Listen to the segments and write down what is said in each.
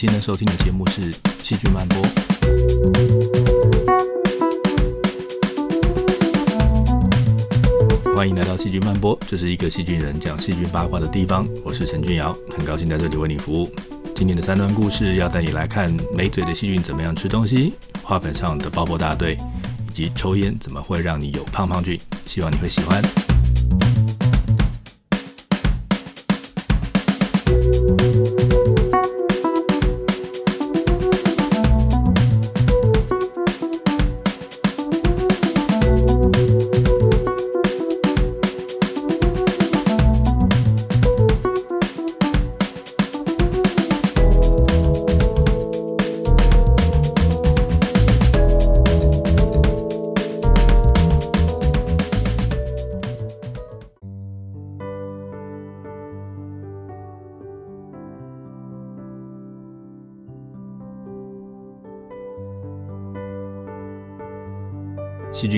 现在收听的节目是《细菌漫播》，欢迎来到《细菌漫播》，这是一个细菌人讲细菌八卦的地方。我是陈俊尧，很高兴在这里为你服务。今天的三段故事要带你来看没嘴的细菌怎么样吃东西，花粉上的爆破大队，以及抽烟怎么会让你有胖胖菌。希望你会喜欢。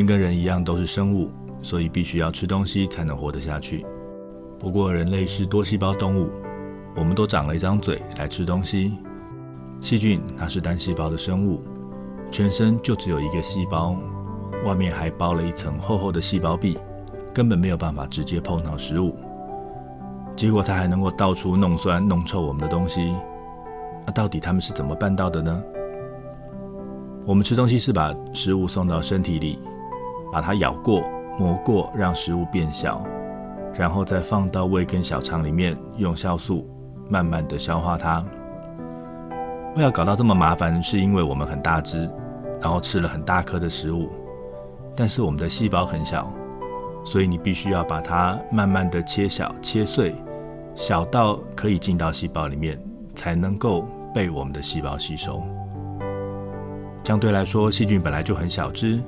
跟人一样都是生物，所以必须要吃东西才能活得下去。不过人类是多细胞动物，我们都长了一张嘴来吃东西。细菌它是单细胞的生物，全身就只有一个细胞，外面还包了一层厚厚的细胞壁，根本没有办法直接碰到食物。结果它还能够到处弄酸弄臭我们的东西。那到底它们是怎么办到的呢？我们吃东西是把食物送到身体里，把它咬过、磨过，让食物变小，然后再放到胃跟小肠里面，用酵素慢慢的消化它。为了搞到这么麻烦，是因为我们很大只，然后吃了很大颗的食物，但是我们的细胞很小，所以你必须要把它慢慢的切小、切碎，小到可以进到细胞里面，才能够被我们的细胞吸收。相对来说，细菌本来就很小只，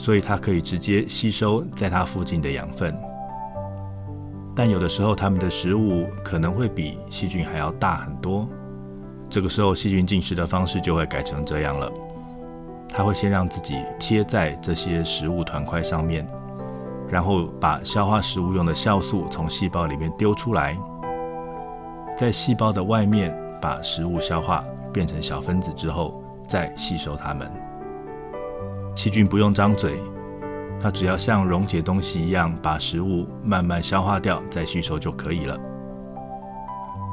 所以它可以直接吸收在它附近的养分。但有的时候，它们的食物可能会比细菌还要大很多。这个时候，细菌进食的方式就会改成这样了：它会先让自己贴在这些食物团块上面，然后把消化食物用的酵素从细胞里面丢出来，在细胞的外面把食物消化变成小分子之后。再吸收它们。细菌不用张嘴，它只要像溶解东西一样，把食物慢慢消化掉，再吸收就可以了。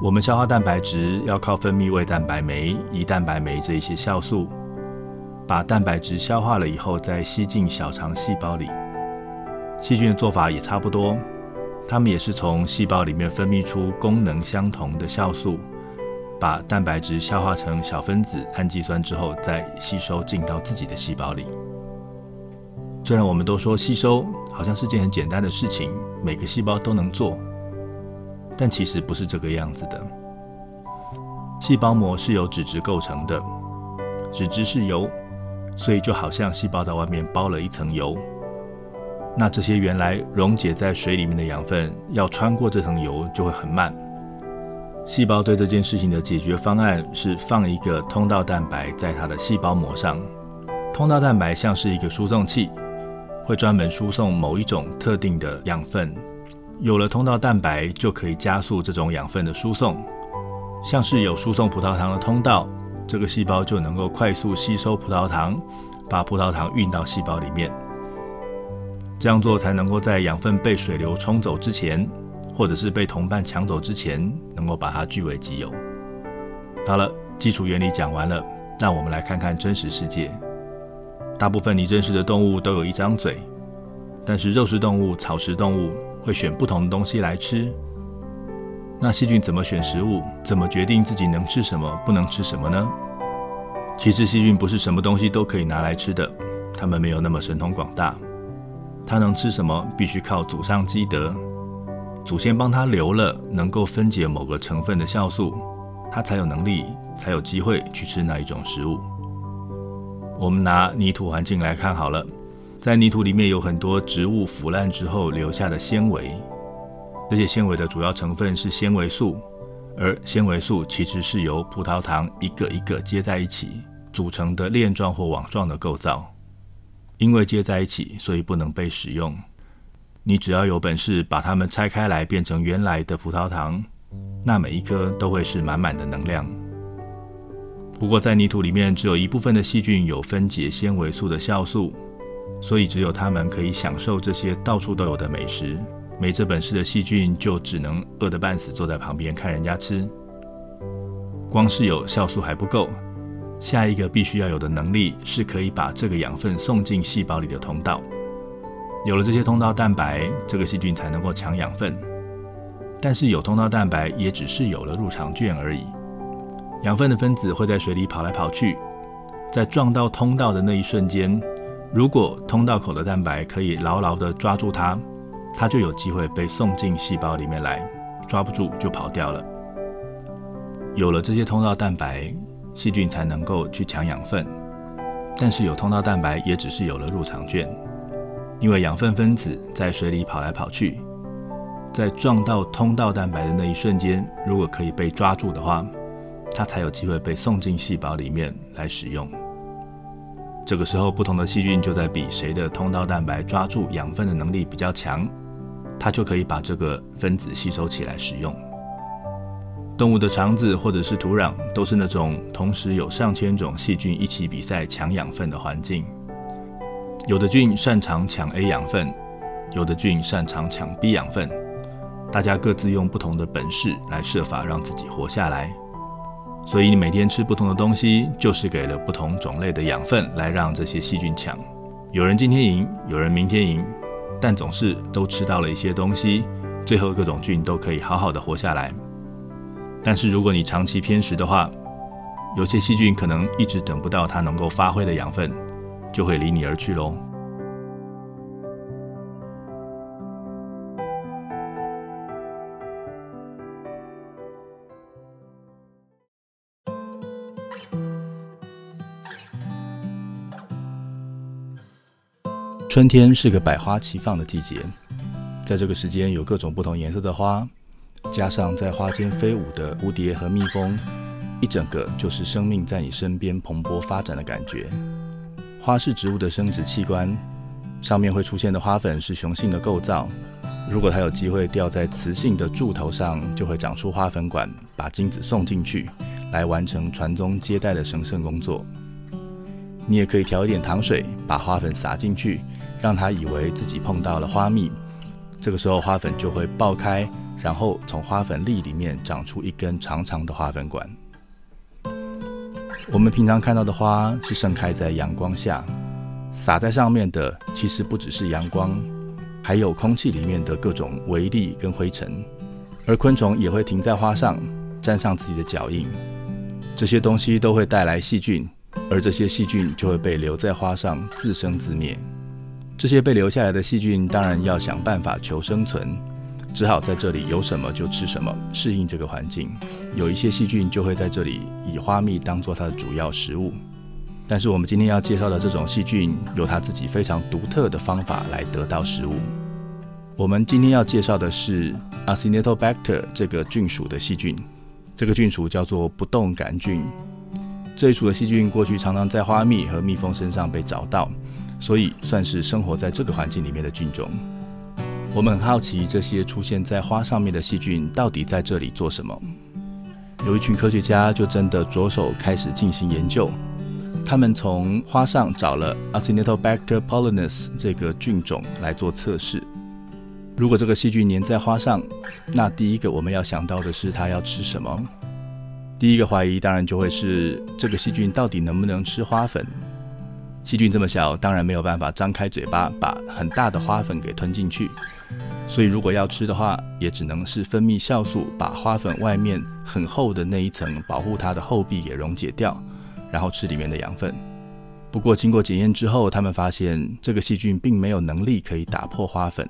我们消化蛋白质要靠分泌胃蛋白酶、胰蛋白酶这一些酵素，把蛋白质消化了以后，再吸进小肠细胞里。细菌的做法也差不多，它们也是从细胞里面分泌出功能相同的酵素。把蛋白质消化成小分子氨基酸之后，再吸收进到自己的细胞里。虽然我们都说吸收好像是件很简单的事情，每个细胞都能做，但其实不是这个样子的。细胞膜是由脂质构成的，脂质是油，所以就好像细胞在外面包了一层油。那这些原来溶解在水里面的养分，要穿过这层油就会很慢。细胞对这件事情的解决方案是放一个通道蛋白在它的细胞膜上。通道蛋白像是一个输送器，会专门输送某一种特定的养分。有了通道蛋白，就可以加速这种养分的输送。像是有输送葡萄糖的通道，这个细胞就能够快速吸收葡萄糖，把葡萄糖运到细胞里面。这样做才能够在养分被水流冲走之前。或者是被同伴抢走之前，能够把它据为己有。好了，基础原理讲完了，那我们来看看真实世界。大部分你认识的动物都有一张嘴，但是肉食动物、草食动物会选不同的东西来吃。那细菌怎么选食物？怎么决定自己能吃什么、不能吃什么呢？其实细菌不是什么东西都可以拿来吃的，它们没有那么神通广大。它能吃什么，必须靠祖上积德。祖先帮他留了能够分解某个成分的酵素，他才有能力，才有机会去吃那一种食物。我们拿泥土环境来看好了，在泥土里面有很多植物腐烂之后留下的纤维，这些纤维的主要成分是纤维素，而纤维素其实是由葡萄糖一个一个接在一起组成的链状或网状的构造，因为接在一起，所以不能被使用。你只要有本事把它们拆开来变成原来的葡萄糖，那每一颗都会是满满的能量。不过在泥土里面，只有一部分的细菌有分解纤维素的酵素，所以只有它们可以享受这些到处都有的美食。没这本事的细菌就只能饿得半死，坐在旁边看人家吃。光是有酵素还不够，下一个必须要有的能力是可以把这个养分送进细胞里的通道。有了这些通道蛋白，这个细菌才能够抢养分。但是有通道蛋白也只是有了入场券而已。养分的分子会在水里跑来跑去，在撞到通道的那一瞬间，如果通道口的蛋白可以牢牢地抓住它。它就有机会被送进细胞里面来，抓不住就跑掉了。有了这些通道蛋白，细菌才能够去抢养分。但是有通道蛋白也只是有了入场券，因为养分分子在水里跑来跑去，在撞到通道蛋白的那一瞬间，如果可以被抓住的话，它才有机会被送进细胞里面来使用。这个时候，不同的细菌就在比谁的通道蛋白抓住养分的能力比较强。它就可以把这个分子吸收起来使用。动物的肠子或者是土壤，都是那种同时有上千种细菌一起比赛抢养分的环境。有的菌擅长抢 A 养分，有的菌擅长抢 B 养分，大家各自用不同的本事来设法让自己活下来。所以你每天吃不同的东西，就是给了不同种类的养分来让这些细菌抢。有人今天赢，有人明天赢。但总是都吃到了一些东西，最后各种菌都可以好好的活下来。但是如果你长期偏食的话，有些细菌可能一直等不到它能够发挥的养分，就会离你而去喽。春天是个百花齐放的季节，在这个时间有各种不同颜色的花，加上在花间飞舞的蝴蝶和蜜蜂，一整个就是生命在你身边蓬勃发展的感觉。花是植物的生殖器官，上面会出现的花粉是雄性的构造。如果它有机会掉在雌性的柱头上，就会长出花粉管，把精子送进去，来完成传宗接代的神圣工作。你也可以调一点糖水，把花粉撒进去。让它以为自己碰到了花蜜，这个时候花粉就会爆开，然后从花粉粒里面长出一根长长的花粉管。我们平常看到的花是盛开在阳光下，洒在上面的其实不只是阳光，还有空气里面的各种微粒跟灰尘，而昆虫也会停在花上，沾上自己的脚印，这些东西都会带来细菌，而这些细菌就会被留在花上自生自灭。这些被留下来的细菌当然要想办法求生存，只好在这里有什么就吃什么，适应这个环境。有一些细菌就会在这里以花蜜当做它的主要食物。但是我们今天要介绍的这种细菌，有它自己非常独特的方法来得到食物。我们今天要介绍的是 Acinetobacter 这个菌属的细菌，这个菌属叫做不动杆菌。这一属的细菌过去常常在花蜜和蜜蜂身上被找到。所以算是生活在这个环境里面的菌种。我们很好奇，这些出现在花上面的细菌到底在这里做什么？有一群科学家就真的着手开始进行研究。他们从花上找了 Acinetobacter pollinis 这个菌种来做测试。如果这个细菌粘在花上，那第一个我们要想到的是它要吃什么？第一个怀疑当然就会是这个细菌到底能不能吃花粉？细菌这么小，当然没有办法张开嘴巴把很大的花粉给吞进去，所以如果要吃的话，也只能是分泌酵素，把花粉外面很厚的那一层保护它的厚壁给溶解掉，然后吃里面的养分。不过经过检验之后，他们发现这个细菌并没有能力可以打破花粉。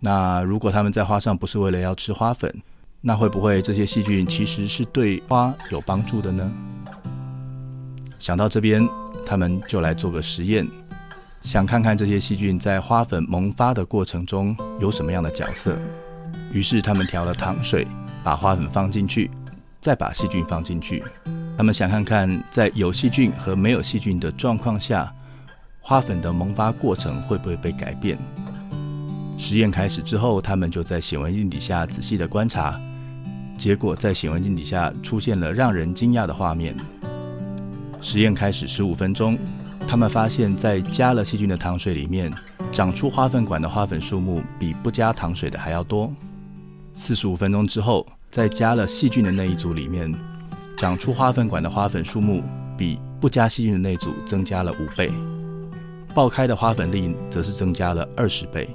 那如果他们在花上不是为了要吃花粉，那会不会这些细菌其实是对花有帮助的呢？想到这边。他们就来做个实验，想看看这些细菌在花粉萌发的过程中有什么样的角色。于是他们调了糖水，把花粉放进去，再把细菌放进去。他们想看看，在有细菌和没有细菌的状况下，花粉的萌发过程会不会被改变。实验开始之后，他们就在显微镜底下仔细地观察，结果在显微镜底下出现了让人惊讶的画面。实验开始十五分钟，他们发现，在加了细菌的糖水里面，长出花粉管的花粉数目比不加糖水的还要多。四十五分钟之后，在加了细菌的那一组里面，长出花粉管的花粉数目比不加细菌的那组增加了五倍，爆开的花粉粒则是增加了二十倍。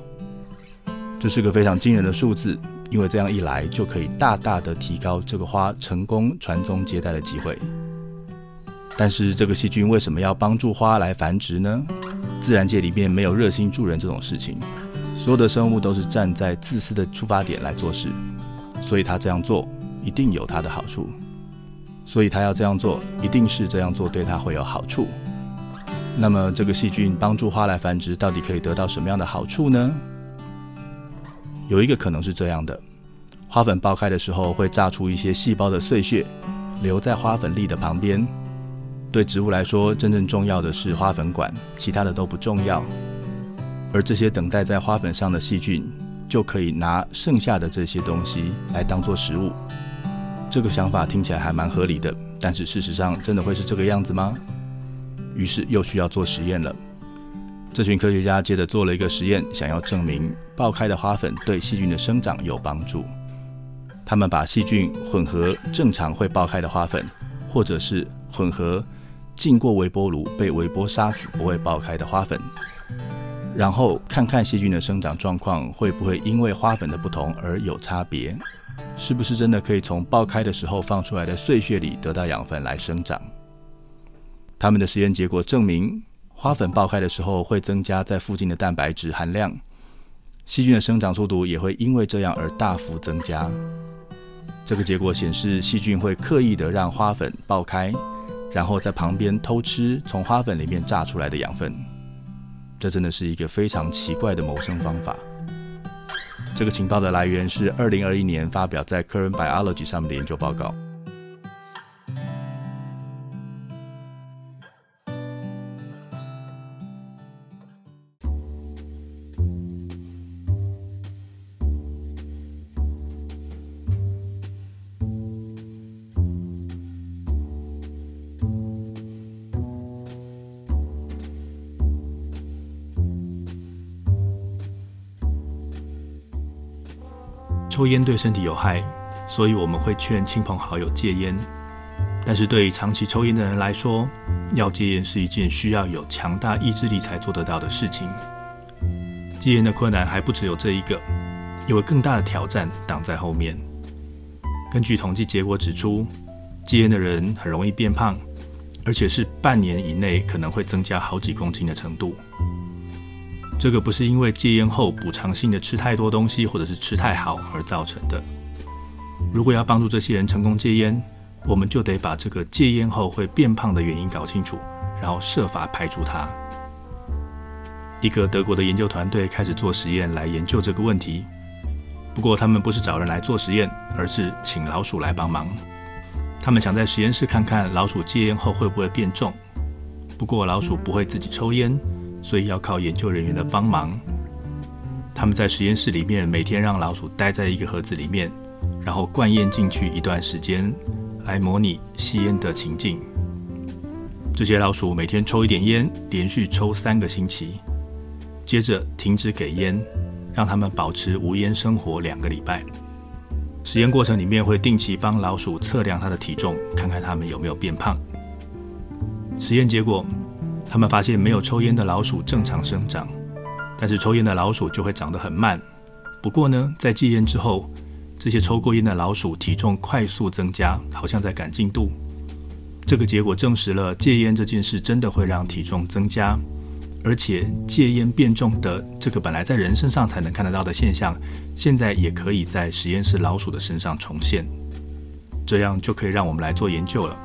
这是个非常惊人的数字，因为这样一来就可以大大的提高这个花成功传宗接代的机会。但是这个细菌为什么要帮助花来繁殖呢？自然界里面没有热心助人这种事情，所有的生物都是站在自私的出发点来做事，所以它这样做一定有它的好处，所以它要这样做，一定是这样做对它会有好处。那么这个细菌帮助花来繁殖，到底可以得到什么样的好处呢？有一个可能是这样的：花粉爆开的时候会炸出一些细胞的碎屑，留在花粉粒的旁边。对植物来说，真正重要的是花粉管，其他的都不重要。而这些等待在花粉上的细菌，就可以拿剩下的这些东西来当做食物。这个想法听起来还蛮合理的，但是事实上真的会是这个样子吗？于是又需要做实验了。这群科学家接着做了一个实验，想要证明爆开的花粉对细菌的生长有帮助。他们把细菌混合正常会爆开的花粉，或者是混合。浸过微波炉被微波杀死不会爆开的花粉，然后看看细菌的生长状况会不会因为花粉的不同而有差别，是不是真的可以从爆开的时候放出来的碎屑里得到养分来生长？他们的实验结果证明，花粉爆开的时候会增加在附近的蛋白质含量，细菌的生长速度也会因为这样而大幅增加。这个结果显示，细菌会刻意的让花粉爆开。然后在旁边偷吃从花粉里面榨出来的养分，这真的是一个非常奇怪的谋生方法。这个情报的来源是二零二一年发表在《Current Biology》上面的研究报告。烟对身体有害，所以我们会劝亲朋好友戒烟。但是对于长期抽烟的人来说，要戒烟是一件需要有强大意志力才做得到的事情。戒烟的困难还不只有这一个，有个更大的挑战挡在后面。根据统计结果指出，戒烟的人很容易变胖，而且是半年以内可能会增加好几公斤的程度。这个不是因为戒烟后补偿性的吃太多东西，或者是吃太好而造成的。如果要帮助这些人成功戒烟，我们就得把这个戒烟后会变胖的原因搞清楚，然后设法排除它。一个德国的研究团队开始做实验来研究这个问题。不过他们不是找人来做实验，而是请老鼠来帮忙。他们想在实验室看看老鼠戒烟后会不会变重。不过老鼠不会自己抽烟。所以要靠研究人员的帮忙。他们在实验室里面每天让老鼠待在一个盒子里面，然后灌烟进去一段时间，来模拟吸烟的情境。这些老鼠每天抽一点烟，连续抽三个星期，接着停止给烟，让他们保持无烟生活两个礼拜。实验过程里面会定期帮老鼠测量它的体重，看看它们有没有变胖。实验结果。他们发现没有抽烟的老鼠正常生长，但是抽烟的老鼠就会长得很慢。不过呢，在戒烟之后，这些抽过烟的老鼠体重快速增加，好像在赶进度。这个结果证实了戒烟这件事真的会让体重增加，而且戒烟变重的这个本来在人身上才能看得到的现象，现在也可以在实验室老鼠的身上重现。这样就可以让我们来做研究了。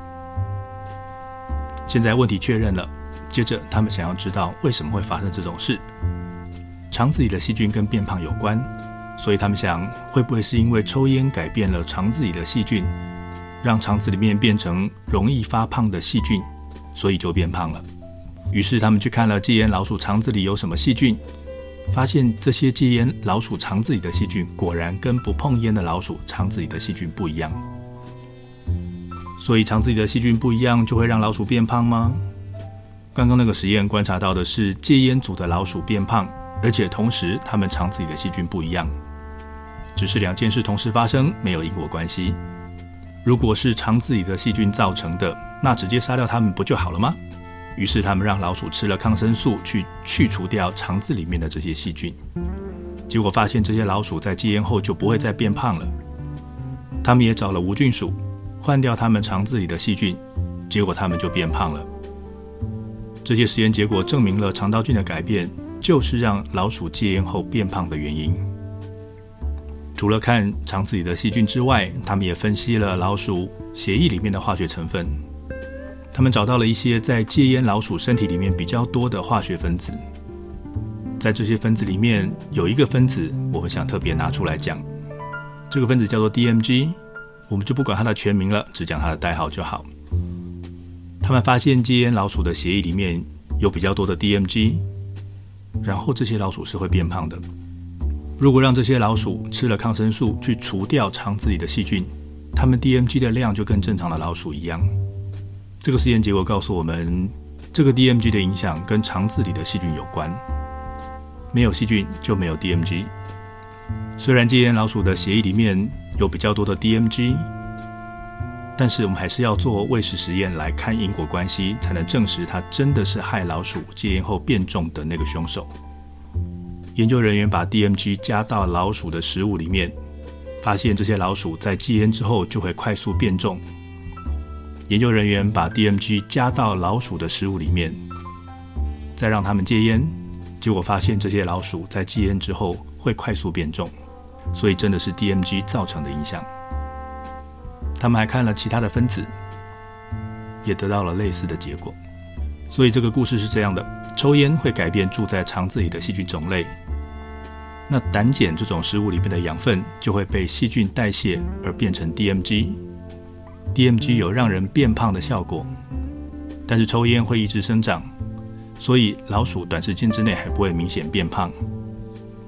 现在问题确认了。接着，他们想要知道为什么会发生这种事。肠子里的细菌跟变胖有关，所以他们想，会不会是因为抽烟改变了肠子里的细菌，让肠子里面变成容易发胖的细菌，所以就变胖了。于是他们去看了戒烟老鼠肠子里有什么细菌，发现这些戒烟老鼠肠子里的细菌果然跟不碰烟的老鼠肠子里的细菌不一样。所以肠子里的细菌不一样，就会让老鼠变胖吗？刚刚那个实验观察到的是戒烟组的老鼠变胖，而且同时它们肠子里的细菌不一样，只是两件事同时发生，没有因果关系。如果是肠子里的细菌造成的，那直接杀掉它们不就好了吗？于是他们让老鼠吃了抗生素去去除掉肠子里面的这些细菌，结果发现这些老鼠在戒烟后就不会再变胖了。他们也找了无菌鼠，换掉他们肠子里的细菌，结果他们就变胖了。这些实验结果证明了肠道菌的改变就是让老鼠戒烟后变胖的原因。除了看肠子里的细菌之外，他们也分析了老鼠血液里面的化学成分。他们找到了一些在戒烟老鼠身体里面比较多的化学分子，在这些分子里面有一个分子，我们想特别拿出来讲，这个分子叫做 DMG，我们就不管它的全名了，只讲它的代号就好。他们发现戒烟老鼠的血液里面有比较多的 DMG，然后这些老鼠是会变胖的。如果让这些老鼠吃了抗生素去除掉肠子里的细菌，它们 DMG 的量就跟正常的老鼠一样。这个实验结果告诉我们，这个 DMG 的影响跟肠子里的细菌有关。没有细菌就没有 DMG。虽然戒烟老鼠的血液里面有比较多的 DMG，但是我们还是要做喂食实验来看因果关系，才能证实它真的是害老鼠戒烟后变重的那个凶手。研究人员把 DMG 加到老鼠的食物里面，发现这些老鼠在戒烟之后就会快速变重。研究人员把 DMG 加到老鼠的食物里面，再让他们戒烟，结果发现这些老鼠在戒烟之后会快速变重，所以真的是 DMG 造成的影响。他们还看了其他的分子，也得到了类似的结果。所以这个故事是这样的：抽烟会改变住在肠子里的细菌种类，那胆碱这种食物里面的养分就会被细菌代谢而变成 DMG。DMG 有让人变胖的效果，但是抽烟会抑制生长，所以老鼠短时间之内还不会明显变胖。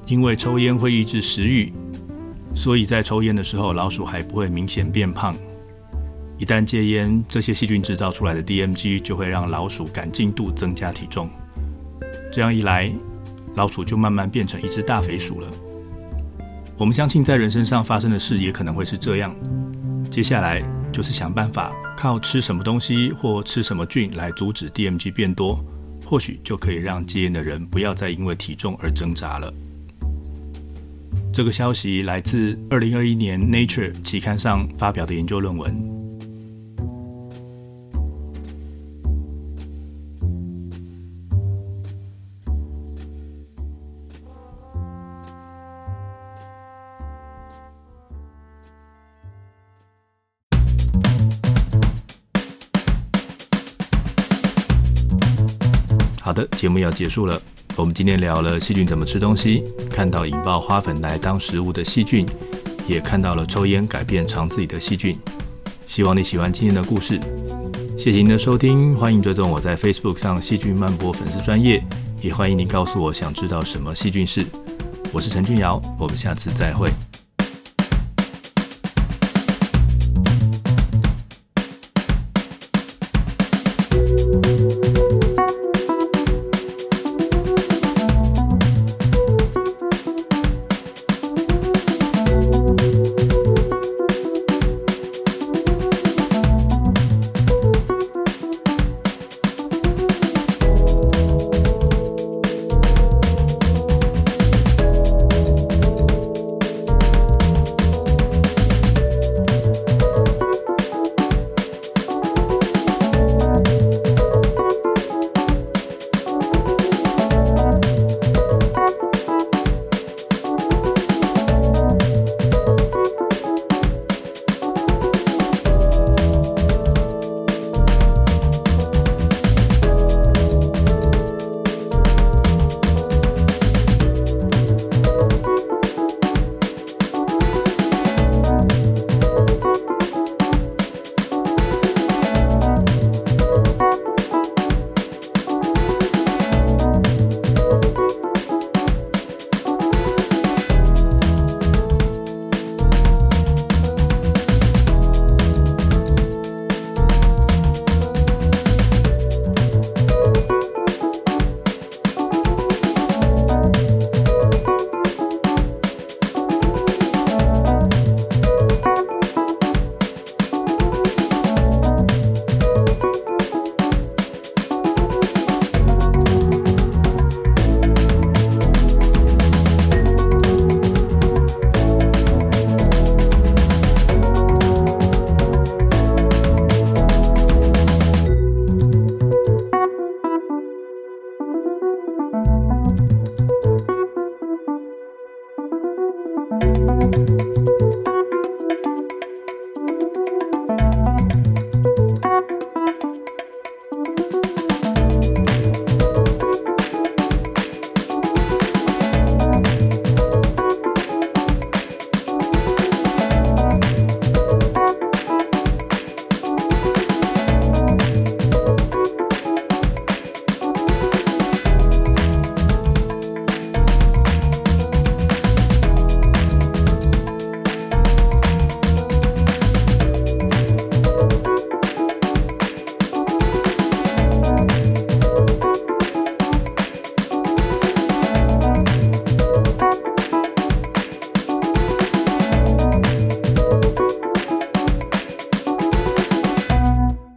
因为抽烟会抑制食欲，所以在抽烟的时候老鼠还不会明显变胖。一旦戒烟，这些细菌制造出来的 DMG 就会让老鼠赶进度增加体重。这样一来，老鼠就慢慢变成一只大肥鼠了。我们相信在人身上发生的事也可能会是这样。接下来。就是想办法靠吃什么东西或吃什么菌来阻止 DMG 变多，或许就可以让戒烟的人不要再因为体重而挣扎了。这个消息来自二零二一年 Nature 期刊上发表的研究论文。好的，节目要结束了。我们今天聊了细菌怎么吃东西，看到引爆花粉来当食物的细菌，也看到了抽烟改变肠子里的细菌。希望你喜欢今天的故事，谢谢您的收听，欢迎追踪我在 Facebook 上细菌漫播粉丝专业，也欢迎您告诉我想知道什么细菌事。我是陈俊尧，我们下次再会。